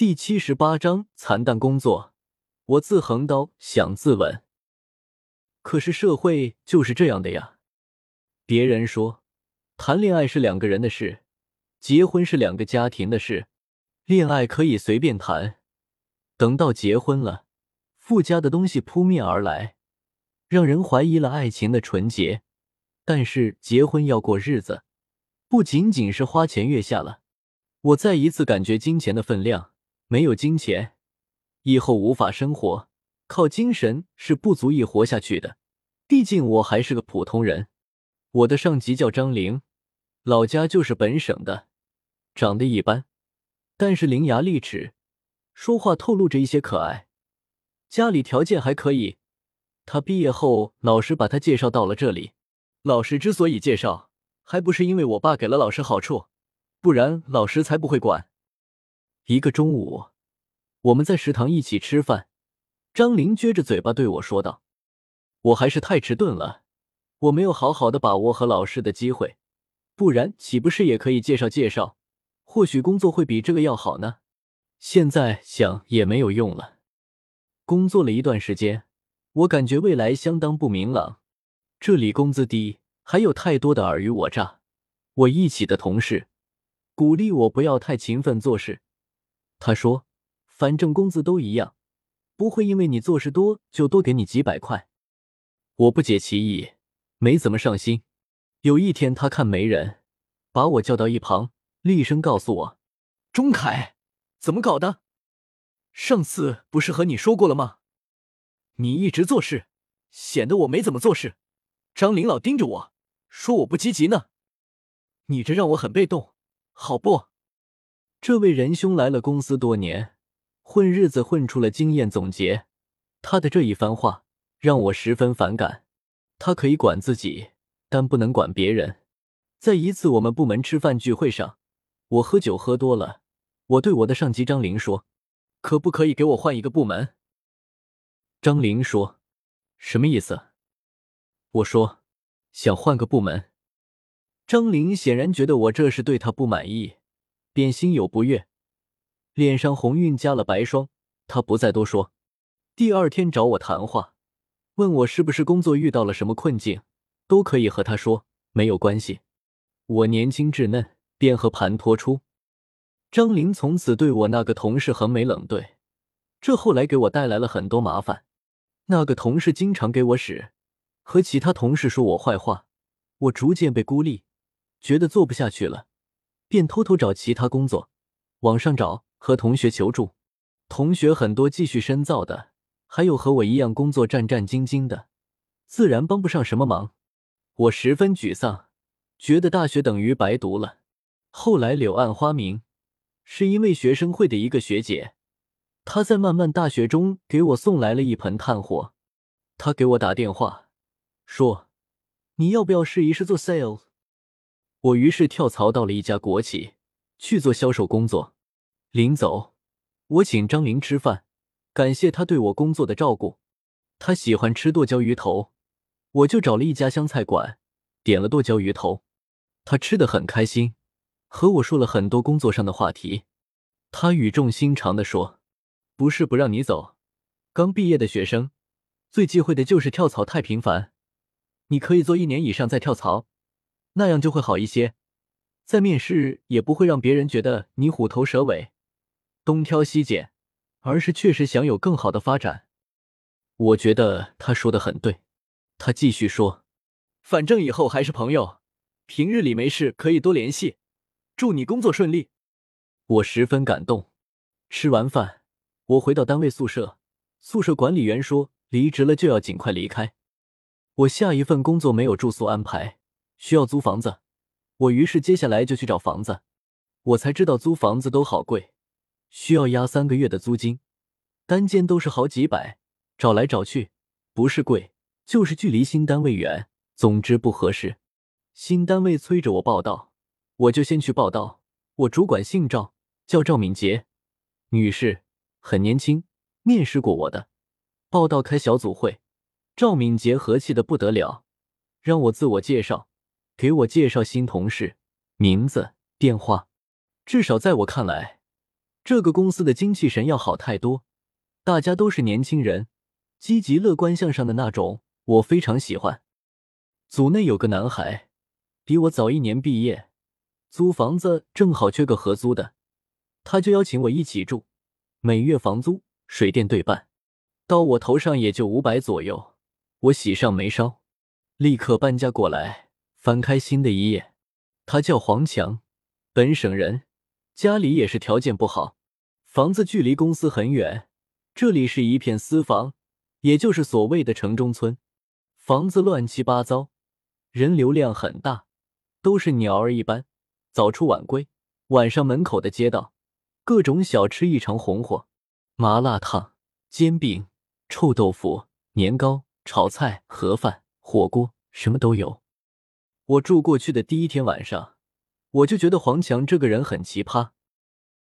第七十八章惨淡工作。我自横刀，想自刎。可是社会就是这样的呀。别人说，谈恋爱是两个人的事，结婚是两个家庭的事。恋爱可以随便谈，等到结婚了，附加的东西扑面而来，让人怀疑了爱情的纯洁。但是结婚要过日子，不仅仅是花前月下了。我再一次感觉金钱的分量。没有金钱，以后无法生活。靠精神是不足以活下去的。毕竟我还是个普通人。我的上级叫张玲，老家就是本省的，长得一般，但是伶牙俐齿，说话透露着一些可爱。家里条件还可以。他毕业后，老师把他介绍到了这里。老师之所以介绍，还不是因为我爸给了老师好处，不然老师才不会管。一个中午，我们在食堂一起吃饭。张玲撅着嘴巴对我说道：“我还是太迟钝了，我没有好好的把握和老师的机会，不然岂不是也可以介绍介绍？或许工作会比这个要好呢。现在想也没有用了。工作了一段时间，我感觉未来相当不明朗。这里工资低，还有太多的尔虞我诈。我一起的同事鼓励我不要太勤奋做事。”他说：“反正工资都一样，不会因为你做事多就多给你几百块。”我不解其意，没怎么上心。有一天，他看没人，把我叫到一旁，厉声告诉我：“钟凯，怎么搞的？上次不是和你说过了吗？你一直做事，显得我没怎么做事。张林老盯着我说我不积极呢，你这让我很被动，好不？”这位仁兄来了公司多年，混日子混出了经验总结。他的这一番话让我十分反感。他可以管自己，但不能管别人。在一次我们部门吃饭聚会上，我喝酒喝多了，我对我的上级张玲说：“可不可以给我换一个部门？”张玲说：“什么意思？”我说：“想换个部门。”张玲显然觉得我这是对他不满意。便心有不悦，脸上红晕加了白霜。他不再多说。第二天找我谈话，问我是不是工作遇到了什么困境，都可以和他说，没有关系。我年轻稚嫩，便和盘托出。张玲从此对我那个同事横眉冷对，这后来给我带来了很多麻烦。那个同事经常给我使，和其他同事说我坏话，我逐渐被孤立，觉得做不下去了。便偷偷找其他工作，网上找，和同学求助。同学很多继续深造的，还有和我一样工作战战兢兢的，自然帮不上什么忙。我十分沮丧，觉得大学等于白读了。后来柳暗花明，是因为学生会的一个学姐，她在漫漫大学中给我送来了一盆炭火。她给我打电话说：“你要不要试一试做 sales？” 我于是跳槽到了一家国企去做销售工作。临走，我请张玲吃饭，感谢他对我工作的照顾。他喜欢吃剁椒鱼头，我就找了一家湘菜馆，点了剁椒鱼头。他吃的很开心，和我说了很多工作上的话题。他语重心长的说：“不是不让你走，刚毕业的学生最忌讳的就是跳槽太频繁，你可以做一年以上再跳槽。”那样就会好一些，在面试也不会让别人觉得你虎头蛇尾、东挑西拣，而是确实想有更好的发展。我觉得他说的很对。他继续说：“反正以后还是朋友，平日里没事可以多联系。祝你工作顺利。”我十分感动。吃完饭，我回到单位宿舍，宿舍管理员说离职了就要尽快离开。我下一份工作没有住宿安排。需要租房子，我于是接下来就去找房子。我才知道租房子都好贵，需要押三个月的租金，单间都是好几百。找来找去，不是贵，就是距离新单位远，总之不合适。新单位催着我报道，我就先去报道。我主管姓赵，叫赵敏杰，女士，很年轻，面试过我的。报道开小组会，赵敏杰和气的不得了，让我自我介绍。给我介绍新同事，名字、电话。至少在我看来，这个公司的精气神要好太多，大家都是年轻人，积极乐观向上的那种，我非常喜欢。组内有个男孩，比我早一年毕业，租房子正好缺个合租的，他就邀请我一起住，每月房租、水电对半，到我头上也就五百左右，我喜上眉梢，立刻搬家过来，翻开新的一页。他叫黄强，本省人。家里也是条件不好，房子距离公司很远。这里是一片私房，也就是所谓的城中村，房子乱七八糟，人流量很大，都是鸟儿一般，早出晚归。晚上门口的街道，各种小吃异常红火，麻辣烫、煎饼、臭豆腐、年糕、炒菜、盒饭、火锅，什么都有。我住过去的第一天晚上。我就觉得黄强这个人很奇葩，